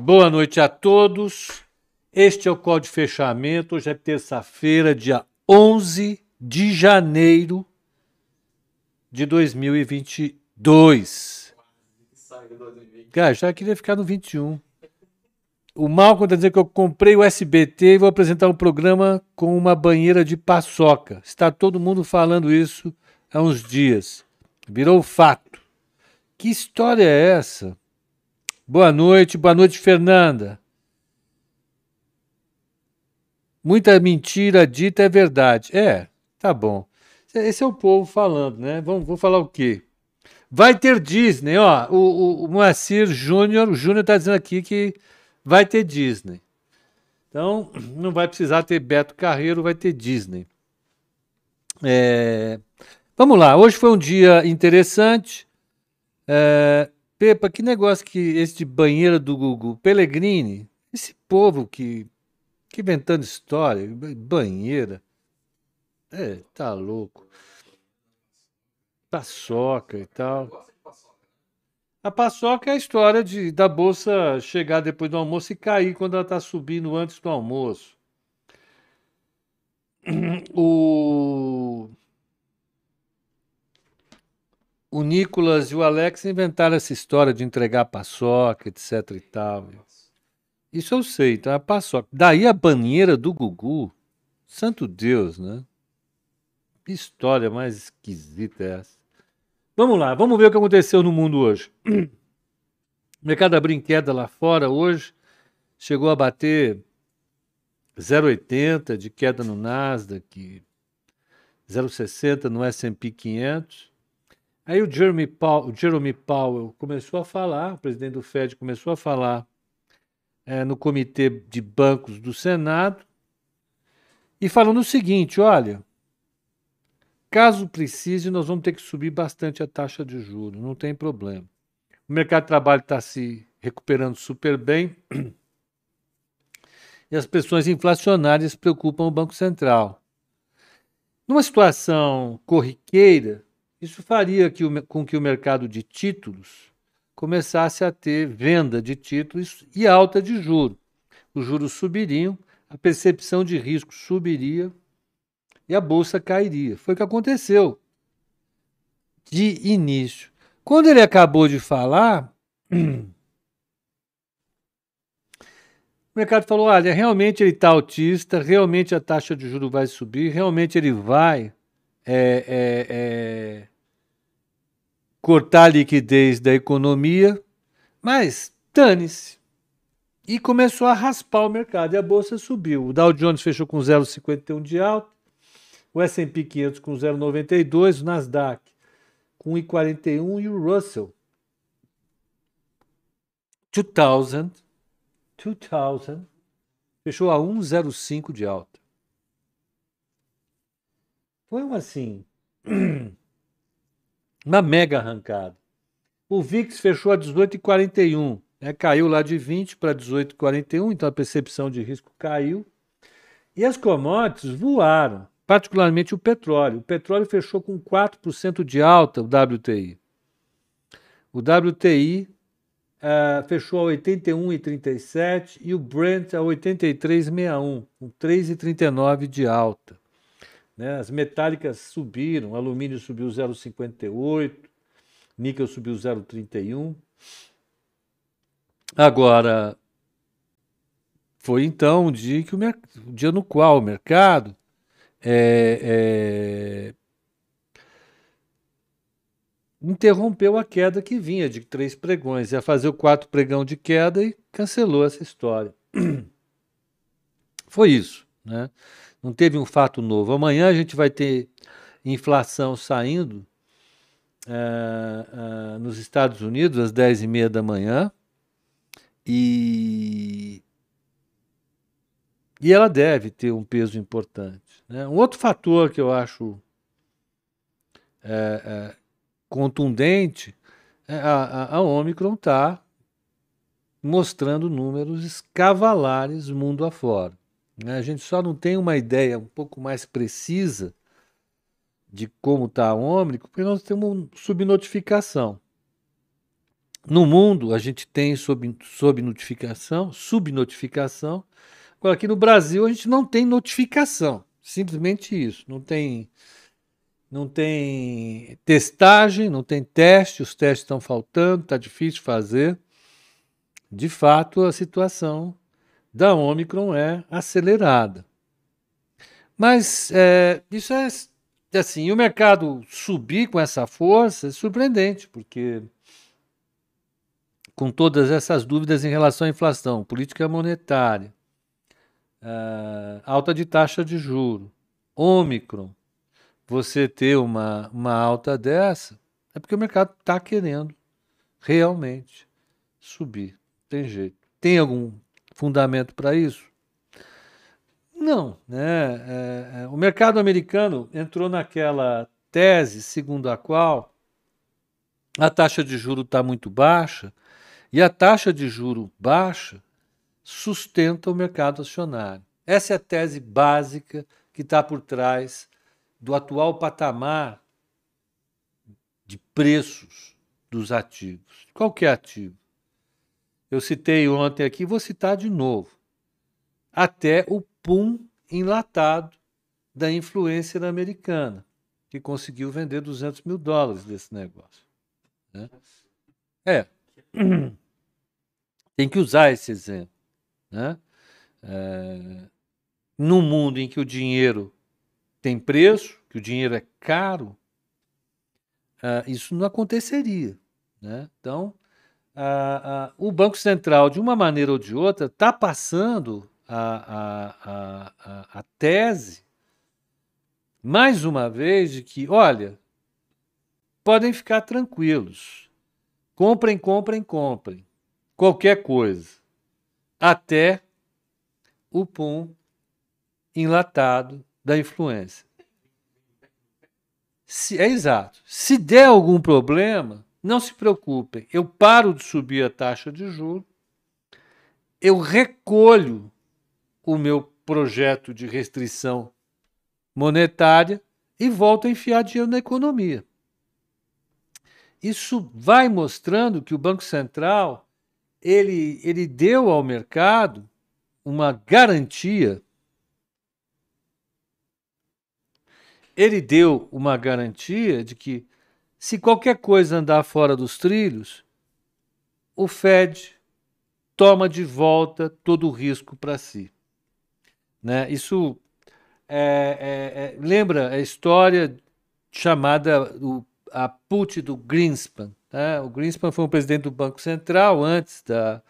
Boa noite a todos. Este é o Código de Fechamento. Hoje é terça-feira, dia 11 de janeiro de 2022. Cara, já queria ficar no 21. O Malcolm está dizendo que eu comprei o SBT e vou apresentar um programa com uma banheira de paçoca. Está todo mundo falando isso há uns dias. Virou fato. Que história é essa? Boa noite, boa noite, Fernanda. Muita mentira dita é verdade. É, tá bom. Esse é o povo falando, né? Vamos, vou falar o quê? Vai ter Disney, ó. O, o, o Moacir Júnior, o Júnior tá dizendo aqui que vai ter Disney. Então, não vai precisar ter Beto Carreiro, vai ter Disney. É... Vamos lá, hoje foi um dia interessante. É... Pepa, que negócio que esse de banheira do Gugu, Pellegrini, esse povo que, que inventando história, banheira, é, tá louco. Paçoca e tal. A paçoca é a história de, da bolsa chegar depois do almoço e cair quando ela está subindo antes do almoço. O o Nicolas e o Alex inventaram essa história de entregar paçoca, etc e tal. Isso eu sei, então a paçoca. Daí a banheira do Gugu, santo Deus, né? Que história mais esquisita é essa? Vamos lá, vamos ver o que aconteceu no mundo hoje. O mercado da brinqueda lá fora hoje chegou a bater 0,80 de queda no Nasdaq, 0,60 no S&P 500 Aí o Jeremy, Powell, o Jeremy Powell começou a falar, o presidente do Fed começou a falar é, no comitê de bancos do Senado e falando o seguinte: olha, caso precise, nós vamos ter que subir bastante a taxa de juros, não tem problema. O mercado de trabalho está se recuperando super bem e as pressões inflacionárias preocupam o Banco Central. Numa situação corriqueira, isso faria que o, com que o mercado de títulos começasse a ter venda de títulos e alta de juros. Os juros subiriam, a percepção de risco subiria e a bolsa cairia. Foi o que aconteceu de início. Quando ele acabou de falar, o mercado falou: olha, realmente ele está autista, realmente a taxa de juros vai subir, realmente ele vai é, cortar a liquidez da economia, mas dane-se. E começou a raspar o mercado e a bolsa subiu. O Dow Jones fechou com 0,51 de alta, o S&P 500 com 0,92, o Nasdaq com 1,41 e o Russell 2000, 2000 fechou a 1,05 de alta. Foi um assim. Uma mega arrancada. O VIX fechou a 18,41. Né? Caiu lá de 20 para 18,41, então a percepção de risco caiu. E as commodities voaram, particularmente o petróleo. O petróleo fechou com 4% de alta, o WTI. O WTI uh, eh, fechou a 81,37 e o Brent a 83,61, com 3,39 de alta. Né? As metálicas subiram, alumínio subiu 0,58, níquel subiu 0,31. Agora, foi então dia, que o, dia no qual o mercado é, é, interrompeu a queda que vinha de três pregões. Ia fazer o quarto pregão de queda e cancelou essa história. Foi isso. Né? Não teve um fato novo. Amanhã a gente vai ter inflação saindo uh, uh, nos Estados Unidos às 10 e meia da manhã e, e ela deve ter um peso importante. Né? Um outro fator que eu acho é, é, contundente é a, a Omicron está mostrando números escavalares mundo afora. Né? A gente só não tem uma ideia um pouco mais precisa de como está a Ômicron, porque nós temos subnotificação. No mundo, a gente tem sob, sob notificação, subnotificação. Agora, aqui no Brasil, a gente não tem notificação. Simplesmente isso. Não tem, não tem testagem, não tem teste, os testes estão faltando, está difícil fazer. De fato, a situação da Omicron é acelerada. Mas é, isso é assim, o mercado subir com essa força é surpreendente, porque com todas essas dúvidas em relação à inflação, política monetária, uh, alta de taxa de juro, Ômicron, você ter uma, uma alta dessa, é porque o mercado está querendo realmente subir. Tem jeito. Tem algum fundamento para isso? Não. Né? É, é, o mercado americano entrou naquela tese segundo a qual a taxa de juro está muito baixa e a taxa de juro baixa sustenta o mercado acionário. Essa é a tese básica que está por trás do atual patamar de preços dos ativos. Qualquer ativo. Eu citei ontem aqui, vou citar de novo. Até o pum enlatado da influência americana, que conseguiu vender 200 mil dólares desse negócio. Né? É, tem que usar esse exemplo. Né? É, num mundo em que o dinheiro tem preço, que o dinheiro é caro, uh, isso não aconteceria. Né? Então, o Banco Central, de uma maneira ou de outra, está passando a, a, a, a tese, mais uma vez, de que, olha, podem ficar tranquilos Comprem, comprem, comprem. Qualquer coisa. Até o pum enlatado da influência. Se, é exato. Se der algum problema, não se preocupem. Eu paro de subir a taxa de juros, eu recolho o meu projeto de restrição monetária e volto a enfiar dinheiro na economia. Isso vai mostrando que o Banco Central ele, ele deu ao mercado uma garantia. Ele deu uma garantia de que se qualquer coisa andar fora dos trilhos, o Fed toma de volta todo o risco para si. Né? Isso é, é, é, lembra a história chamada o a put do Greenspan. Né? O Greenspan foi o presidente do Banco Central antes, da,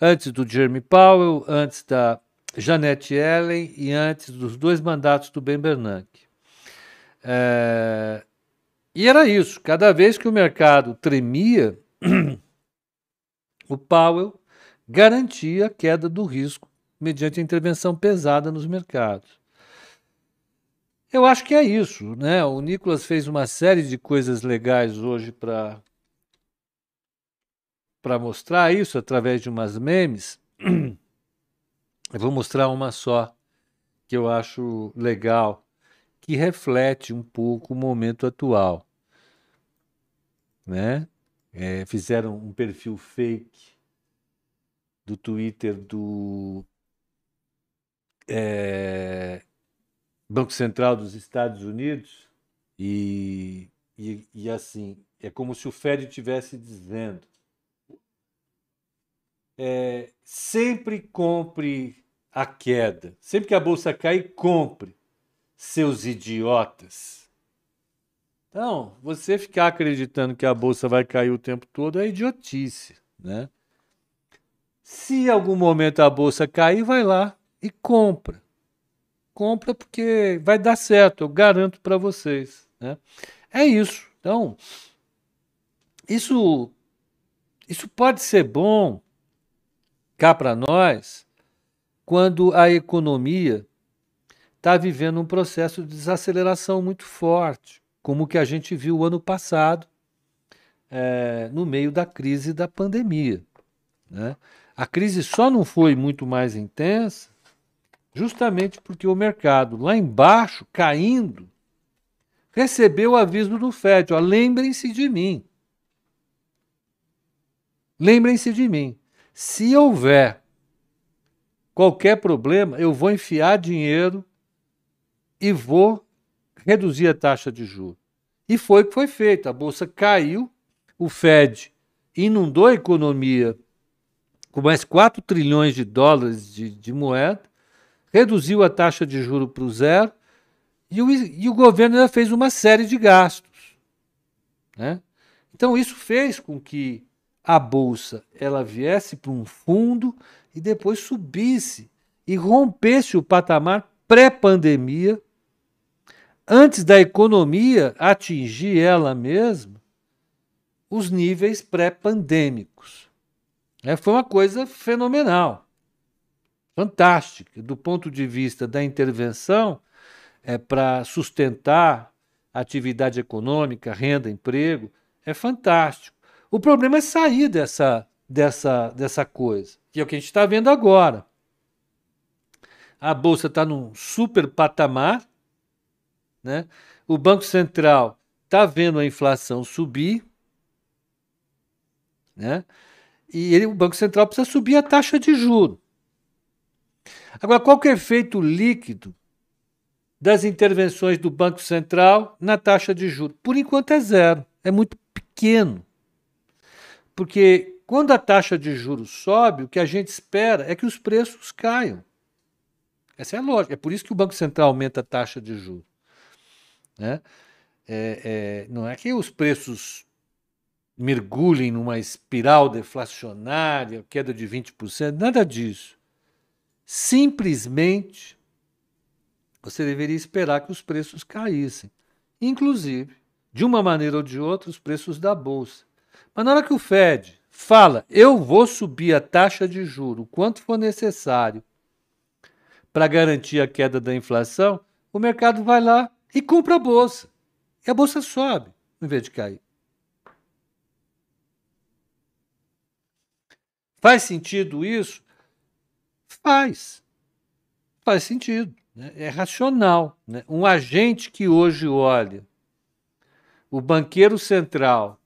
antes do Jeremy Powell, antes da Janet Yellen e antes dos dois mandatos do Ben Bernanke. É, e era isso. Cada vez que o mercado tremia, o Powell garantia a queda do risco mediante a intervenção pesada nos mercados. Eu acho que é isso, né? O Nicolas fez uma série de coisas legais hoje para para mostrar isso através de umas memes. Eu vou mostrar uma só que eu acho legal, que reflete um pouco o momento atual, né? É, fizeram um perfil fake do Twitter do é, Banco Central dos Estados Unidos e, e, e assim, é como se o Fed estivesse dizendo é, sempre compre a queda. Sempre que a bolsa cai, compre, seus idiotas. Então, você ficar acreditando que a bolsa vai cair o tempo todo é idiotice, né? Se algum momento a bolsa cair, vai lá e compra compra porque vai dar certo, eu garanto para vocês. Né? É isso. Então, isso, isso pode ser bom cá para nós quando a economia está vivendo um processo de desaceleração muito forte, como o que a gente viu ano passado, é, no meio da crise da pandemia. Né? A crise só não foi muito mais intensa justamente porque o mercado lá embaixo, caindo, recebeu o aviso do FED: lembrem-se de mim. lembrem-se de mim. Se houver qualquer problema, eu vou enfiar dinheiro e vou reduzir a taxa de juros. E foi o que foi feito. A bolsa caiu, o Fed inundou a economia com mais 4 trilhões de dólares de, de moeda, reduziu a taxa de juro para o zero e o, e o governo ainda fez uma série de gastos. Né? Então isso fez com que a bolsa ela viesse para um fundo e depois subisse e rompesse o patamar pré-pandemia, antes da economia atingir ela mesma os níveis pré-pandêmicos. É, foi uma coisa fenomenal, fantástica, do ponto de vista da intervenção é, para sustentar a atividade econômica, renda, emprego, é fantástico. O problema é sair dessa, dessa, dessa coisa, que é o que a gente está vendo agora. A Bolsa está num super patamar, né? o Banco Central está vendo a inflação subir, né? e ele, o Banco Central precisa subir a taxa de juro. Agora, qual que é o efeito líquido das intervenções do Banco Central na taxa de juros? Por enquanto é zero, é muito pequeno. Porque quando a taxa de juros sobe, o que a gente espera é que os preços caiam. Essa é a lógica. É por isso que o Banco Central aumenta a taxa de juros. Né? É, é, não é que os preços mergulhem numa espiral deflacionária, queda de 20%, nada disso. Simplesmente você deveria esperar que os preços caíssem. Inclusive, de uma maneira ou de outra, os preços da bolsa. Mas na hora que o Fed fala, eu vou subir a taxa de juro quanto for necessário para garantir a queda da inflação, o mercado vai lá e compra a bolsa. E a bolsa sobe, em vez de cair. Faz sentido isso? Faz. Faz sentido. Né? É racional. Né? Um agente que hoje olha o banqueiro central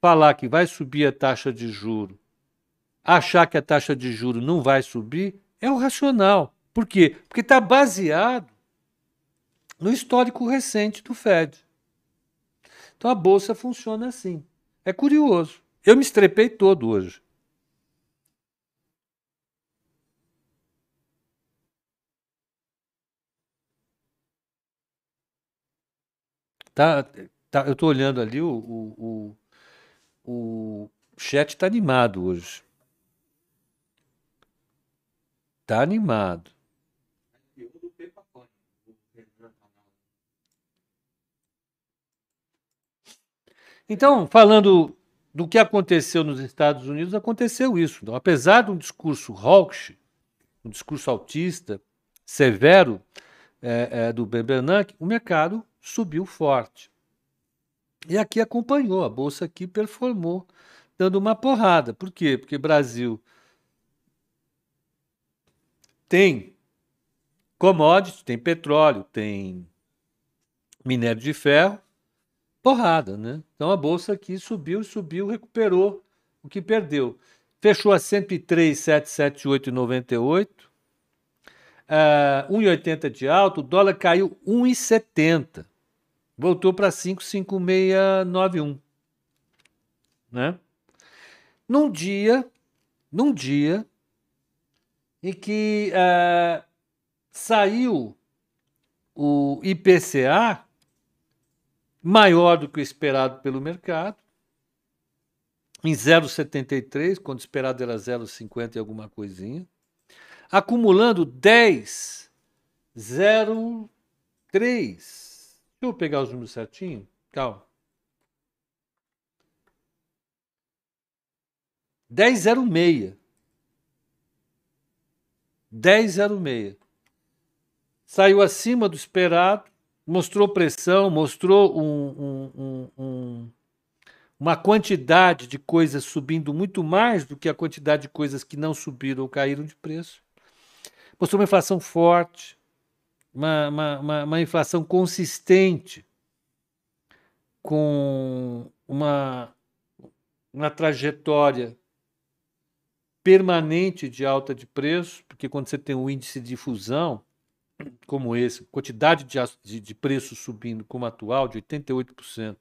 falar que vai subir a taxa de juro, achar que a taxa de juro não vai subir, é o racional. Por quê? Porque está baseado no histórico recente do Fed. Então a bolsa funciona assim. É curioso. Eu me estrepei todo hoje. Tá, tá, eu estou olhando ali, o, o, o, o chat está animado hoje. Está animado. Então, falando do que aconteceu nos Estados Unidos, aconteceu isso. Então, apesar de um discurso hawkish, um discurso autista, severo é, é, do Ben Bernanke, o mercado subiu forte. E aqui acompanhou, a bolsa aqui performou, dando uma porrada. Por quê? Porque Brasil tem commodities, tem petróleo, tem minério de ferro, porrada, né? Então a bolsa aqui subiu, subiu, recuperou o que perdeu. Fechou a 103,778,98. Uh, 1,80 de alto, o dólar caiu 1,70 voltou para 55691, né? Num dia, num dia em que uh, saiu o IPCA maior do que o esperado pelo mercado, em 0,73, quando esperado era 0,50 e alguma coisinha, acumulando 10, 0,3 Deixa eu pegar os números certinho. Calma. 1006. 1006. Saiu acima do esperado, mostrou pressão, mostrou um, um, um, uma quantidade de coisas subindo muito mais do que a quantidade de coisas que não subiram ou caíram de preço. Mostrou uma inflação forte, uma, uma, uma, uma inflação consistente, com uma, uma trajetória permanente de alta de preço, porque quando você tem um índice de difusão como esse, quantidade de, de, de preço subindo como atual, de 88%,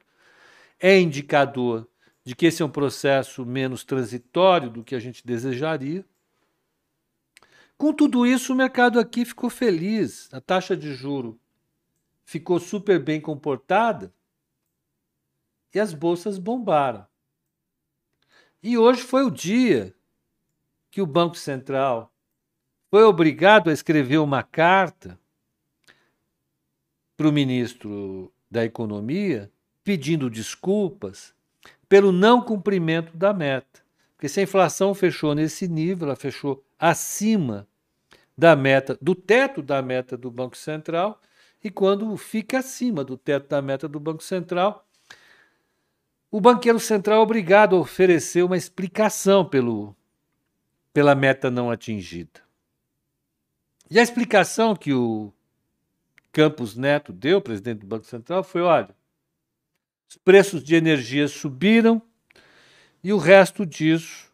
é indicador de que esse é um processo menos transitório do que a gente desejaria. Com tudo isso, o mercado aqui ficou feliz, a taxa de juro ficou super bem comportada e as bolsas bombaram. E hoje foi o dia que o Banco Central foi obrigado a escrever uma carta para o ministro da Economia pedindo desculpas pelo não cumprimento da meta. Porque se a inflação fechou nesse nível, ela fechou acima da meta, do teto da meta do Banco Central, e quando fica acima do teto da meta do Banco Central, o banqueiro central é obrigado a oferecer uma explicação pelo, pela meta não atingida. E a explicação que o Campos Neto deu, presidente do Banco Central, foi: olha, os preços de energia subiram e o resto disso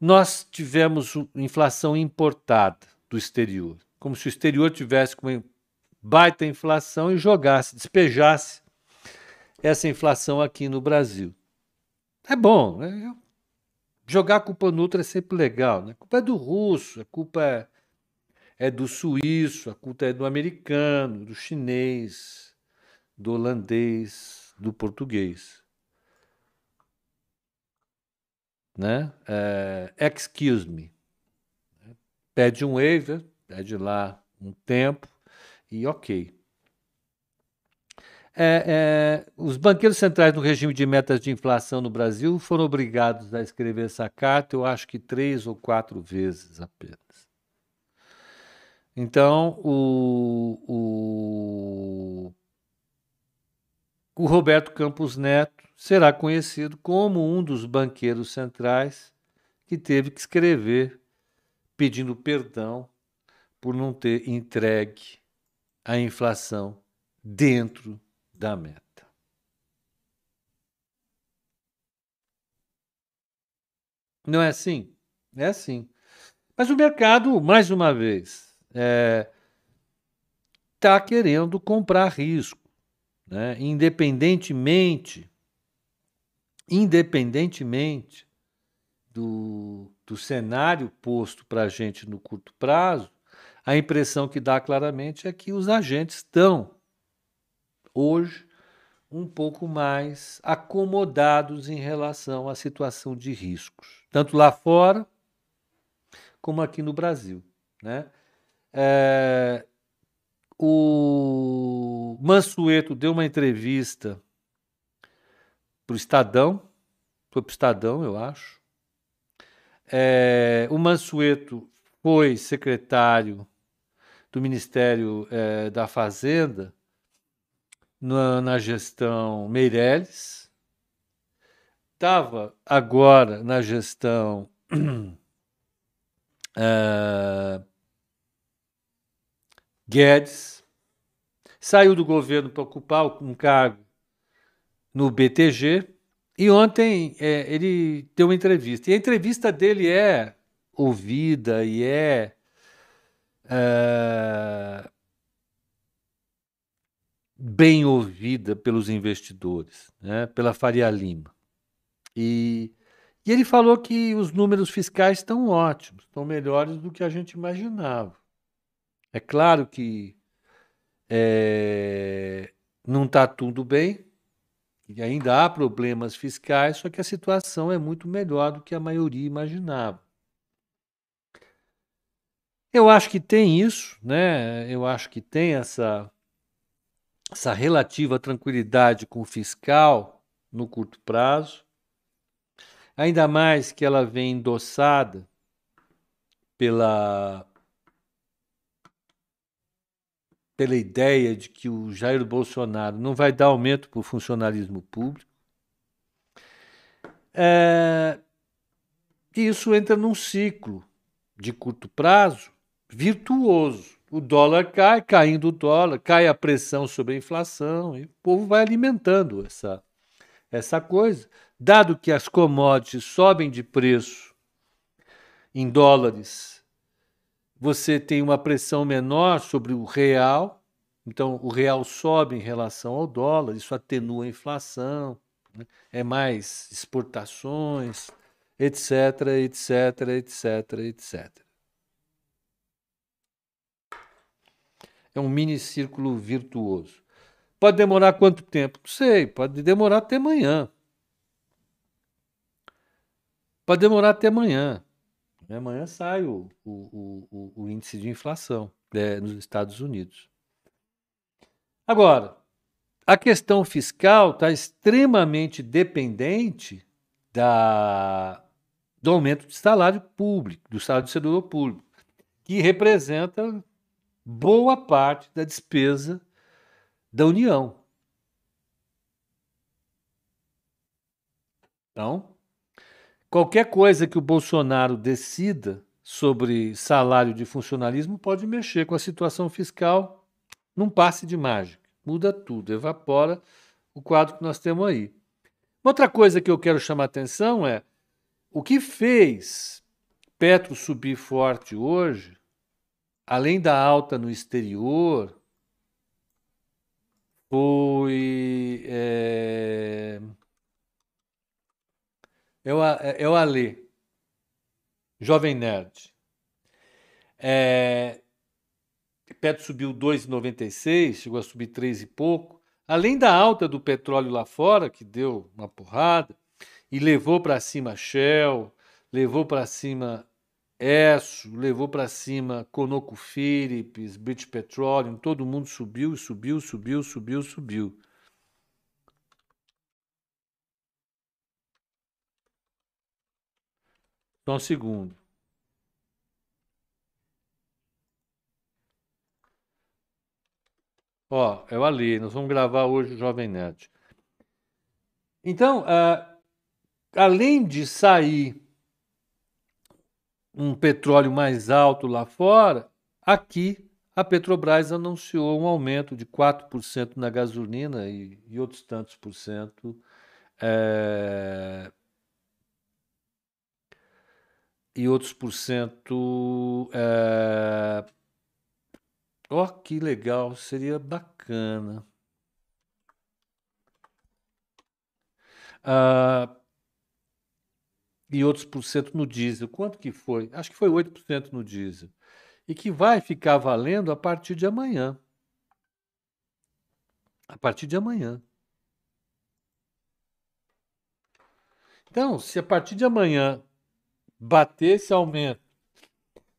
nós tivemos inflação importada do exterior, como se o exterior tivesse uma baita inflação e jogasse, despejasse essa inflação aqui no Brasil. É bom, né? jogar a culpa no outro é sempre legal. Né? A culpa é do russo, a culpa é, é do suíço, a culpa é do americano, do chinês, do holandês, do português. Né? É, excuse me. Pede um waiver, pede lá um tempo e ok. É, é, os banqueiros centrais do regime de metas de inflação no Brasil foram obrigados a escrever essa carta, eu acho que três ou quatro vezes apenas. Então, o, o o Roberto Campos Neto será conhecido como um dos banqueiros centrais que teve que escrever pedindo perdão por não ter entregue a inflação dentro da meta. Não é assim? É assim. Mas o mercado, mais uma vez, está é, tá querendo comprar risco né? independentemente, independentemente do, do cenário posto para a gente no curto prazo, a impressão que dá claramente é que os agentes estão hoje um pouco mais acomodados em relação à situação de riscos, tanto lá fora como aqui no Brasil. Né? É, o Mansueto deu uma entrevista para o Estadão, foi para o Estadão, eu acho. É, o Mansueto foi secretário do Ministério é, da Fazenda na, na gestão Meirelles, estava agora na gestão é, Guedes saiu do governo para ocupar um cargo no BTG e ontem é, ele deu uma entrevista. E a entrevista dele é ouvida e é, é bem ouvida pelos investidores, né, pela Faria Lima. E, e ele falou que os números fiscais estão ótimos, estão melhores do que a gente imaginava. É claro que é, não está tudo bem, e ainda há problemas fiscais, só que a situação é muito melhor do que a maioria imaginava. Eu acho que tem isso, né? Eu acho que tem essa, essa relativa tranquilidade com o fiscal no curto prazo, ainda mais que ela vem endossada pela pela ideia de que o Jair Bolsonaro não vai dar aumento para o funcionalismo público. É, isso entra num ciclo de curto prazo virtuoso. O dólar cai, caindo o dólar, cai a pressão sobre a inflação, e o povo vai alimentando essa, essa coisa. Dado que as commodities sobem de preço em dólares, você tem uma pressão menor sobre o real, então o real sobe em relação ao dólar, isso atenua a inflação, né? é mais exportações, etc, etc, etc, etc. É um mini círculo virtuoso. Pode demorar quanto tempo? Não sei, pode demorar até amanhã. Pode demorar até amanhã. Amanhã sai o, o, o, o índice de inflação é, nos Estados Unidos. Agora, a questão fiscal está extremamente dependente da, do aumento do salário público, do salário do servidor público, que representa boa parte da despesa da União. Então, qualquer coisa que o Bolsonaro decida sobre salário de funcionalismo pode mexer com a situação fiscal num passe de mágica. Muda tudo, evapora o quadro que nós temos aí. Outra coisa que eu quero chamar atenção é o que fez Petro subir forte hoje, além da alta no exterior, foi. É, é, o, é o Alê, Jovem Nerd. É, Petro subiu 2,96, chegou a subir 3 e pouco. Além da alta do petróleo lá fora, que deu uma porrada, e levou para cima Shell, levou para cima Esso, levou para cima ConocoPhillips, British Petroleum, todo mundo subiu, subiu, subiu, subiu, subiu. Só um segundo. Ó, é o Ali, nós vamos gravar hoje o Jovem Nerd. Então, uh, além de sair um petróleo mais alto lá fora, aqui a Petrobras anunciou um aumento de 4% na gasolina e, e, outros tantos por cento. É, e outros por cento. É, oh, que legal, seria bacana. Uh, e outros por cento no diesel. Quanto que foi? Acho que foi 8% no diesel. E que vai ficar valendo a partir de amanhã. A partir de amanhã. Então, se a partir de amanhã bater esse aumento,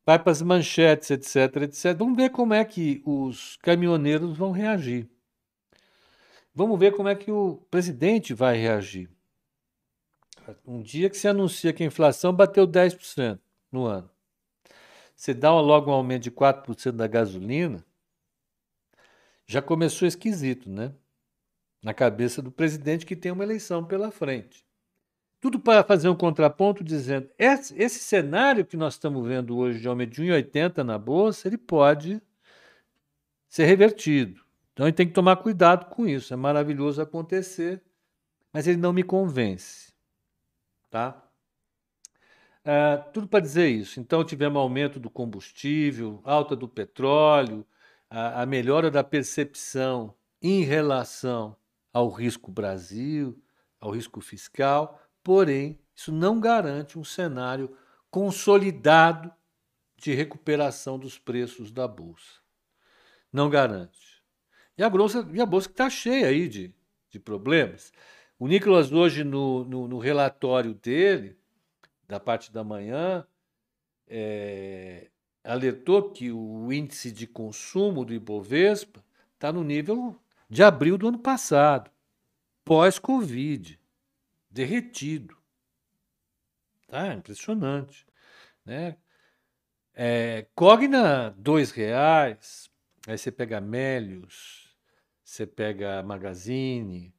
vai para as manchetes, etc, etc, vamos ver como é que os caminhoneiros vão reagir. Vamos ver como é que o presidente vai reagir. Um dia que se anuncia que a inflação bateu 10% no ano. Você dá logo um aumento de 4% da gasolina, já começou esquisito, né? Na cabeça do presidente que tem uma eleição pela frente. Tudo para fazer um contraponto dizendo: esse, esse cenário que nós estamos vendo hoje de aumento de 1,80 na bolsa, ele pode ser revertido. Então ele tem que tomar cuidado com isso. É maravilhoso acontecer, mas ele não me convence. Tá? Uh, tudo para dizer isso. Então, tivemos aumento do combustível, alta do petróleo, a, a, melhora da percepção em relação ao risco Brasil, ao risco fiscal, porém, isso não garante um cenário consolidado de recuperação dos preços da Bolsa. Não garante. E a Bolsa, e a bolsa que está cheia aí de, de problemas. O Nicolas, hoje, no, no, no relatório dele, da parte da manhã, é, alertou que o índice de consumo do Ibovespa está no nível de abril do ano passado, pós-Covid, derretido. Tá? Impressionante. Né? É, Cogna, dois reais. Aí você pega Melios, você pega Magazine,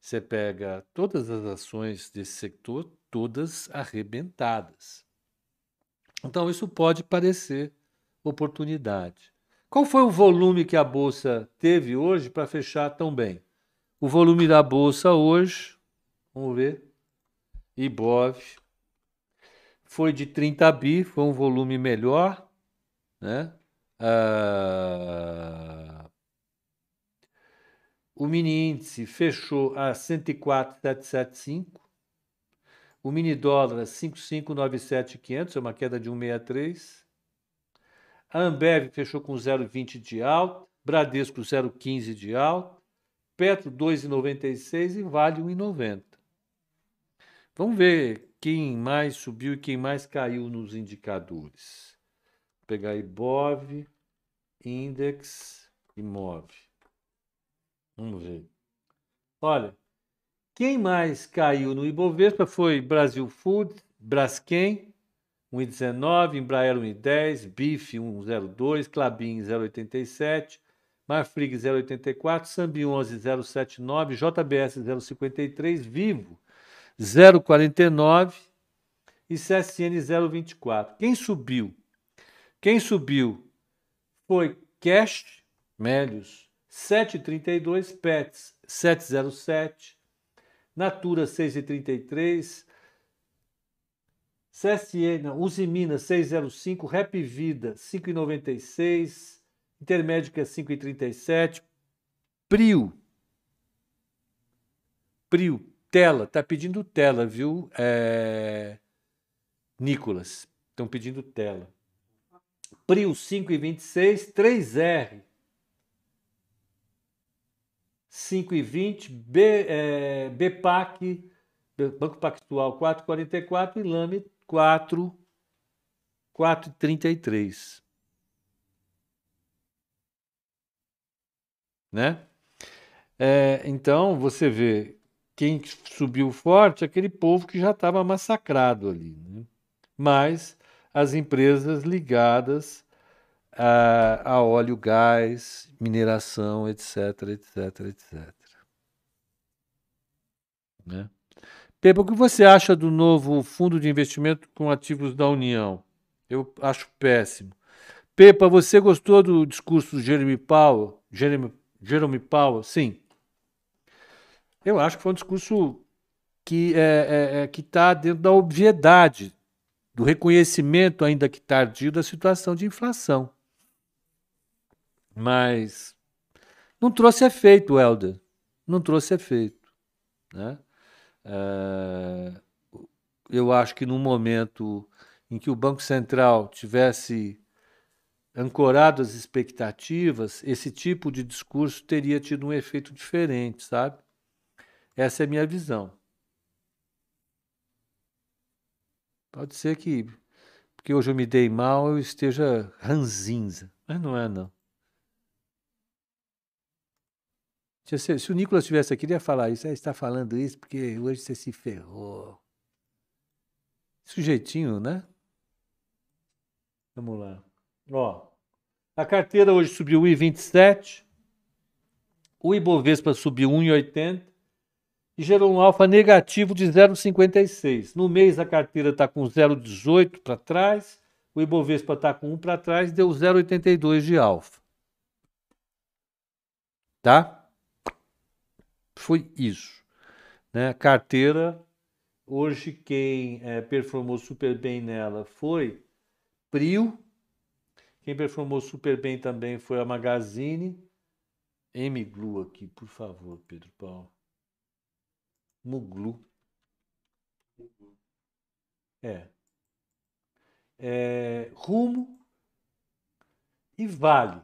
você pega todas as ações desse setor, todas arrebentadas. Então, isso pode parecer oportunidade. Qual foi o volume que a Bolsa teve hoje para fechar tão bem? O volume da Bolsa hoje, vamos ver, IBOV, foi de 30 bi, foi um volume melhor, né? Ah, o mini índice fechou a 104,775. O mini dólar 5597500, é uma queda de 163. A Ambev fechou com 0,20 de alta, Bradesco 0,15 de alta, Petro 2,96 e Vale 1,90. Vamos ver quem mais subiu e quem mais caiu nos indicadores. Vou pegar Ibov, Index e Move. Vamos ver. Olha, quem mais caiu no Ibovespa foi Brasil Food, Braskem, 1,19, Embraer 1,10, BIF 1,02, Clabin 0,87, Marfrig 0,84, Sambi 11 0,79, JBS 0,53, Vivo 0,49 e CSN 0,24. Quem subiu? Quem subiu foi Cash, Melios 7,32, Pets 7,07, Natura 6,33, CSN, Usimina 6,05, Rap Vida 5,96, Intermédica 5,37, Prio, Prio, tela, tá pedindo tela, viu, é... Nicolas? Estão pedindo tela. Prio 5,26, 3R 5,20, B, é, BPAC, Banco Pactual 4,44 e Lame 4, 4,33. Né? É, então, você vê quem subiu forte, aquele povo que já estava massacrado ali. Né? Mas as empresas ligadas a, a óleo, gás, mineração, etc, etc, etc. Né? Pepa, o que você acha do novo fundo de investimento com ativos da União? Eu acho péssimo. Pepa, você gostou do discurso do Jeremy Powell? Jeremy, Jeremy Powell? Sim. Eu acho que foi um discurso que é, é, é está dentro da obviedade, do reconhecimento, ainda que tardio, da situação de inflação. Mas não trouxe efeito, Helder. Não trouxe efeito. Né? É, eu acho que no momento em que o Banco Central tivesse ancorado as expectativas, esse tipo de discurso teria tido um efeito diferente, sabe? Essa é a minha visão. Pode ser que, porque hoje eu me dei mal, eu esteja ranzinza, mas não é não. Se, o Nicolas estivesse aqui, ele ia falar isso. Ah, está falando isso porque hoje você se ferrou. Sujeitinho, né? Vamos lá. Ó, a carteira hoje subiu 1,27. O Ibovespa subiu 1,80 e gerou um alfa negativo de 0,56. No mês a carteira está com 0,18 para trás, o Ibovespa está com 1 para trás, deu 0,82 de alfa. Tá? Foi isso. Né? Carteira, hoje quem é, performou super bem nela foi Prio, quem performou super bem também foi a Magazine. M-Glu aqui, por favor, Pedro Paulo. Muglu. É. é. Rumo e Vale.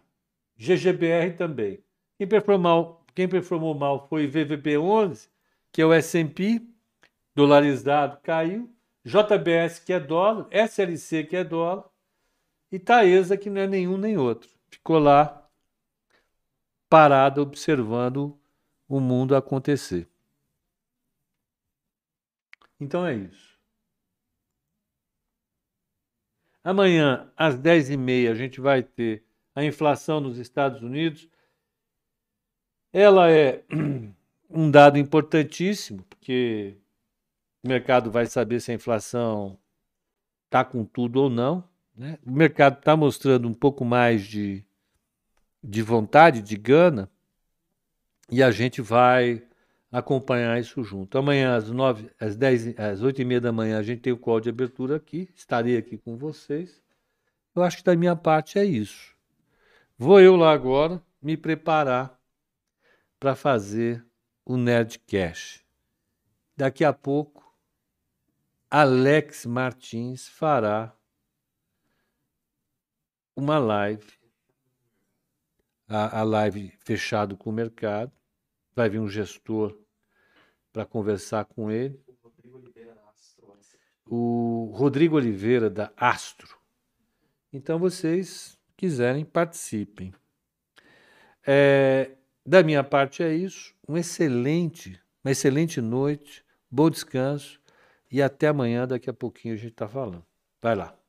GGBR também. Quem performou, quem performou mal foi VVB11, que é o S&P, dolarizado, caiu. JBS, que é dólar. SLC, que é dólar. E Taesa, que não é nenhum nem outro. Ficou lá parada observando o mundo acontecer. Então é isso. Amanhã, às 10h30, a gente vai ter a inflação nos Estados Unidos ela é um dado importantíssimo, porque o mercado vai saber se a inflação está com tudo ou não. Né? O mercado está mostrando um pouco mais de, de vontade, de gana, e a gente vai acompanhar isso junto. Amanhã, às, 9, às, 10, às 8 e meia da manhã, a gente tem o call de abertura aqui. Estarei aqui com vocês. Eu acho que da minha parte é isso. Vou eu lá agora me preparar para fazer o Nerdcast. Daqui a pouco, Alex Martins fará uma live, a, a live fechado com o mercado. Vai vir um gestor para conversar com ele. O Rodrigo Oliveira da Astro. Então vocês quiserem participem. É, da minha parte é isso. Um excelente, uma excelente noite, bom descanso e até amanhã. Daqui a pouquinho a gente está falando. Vai lá.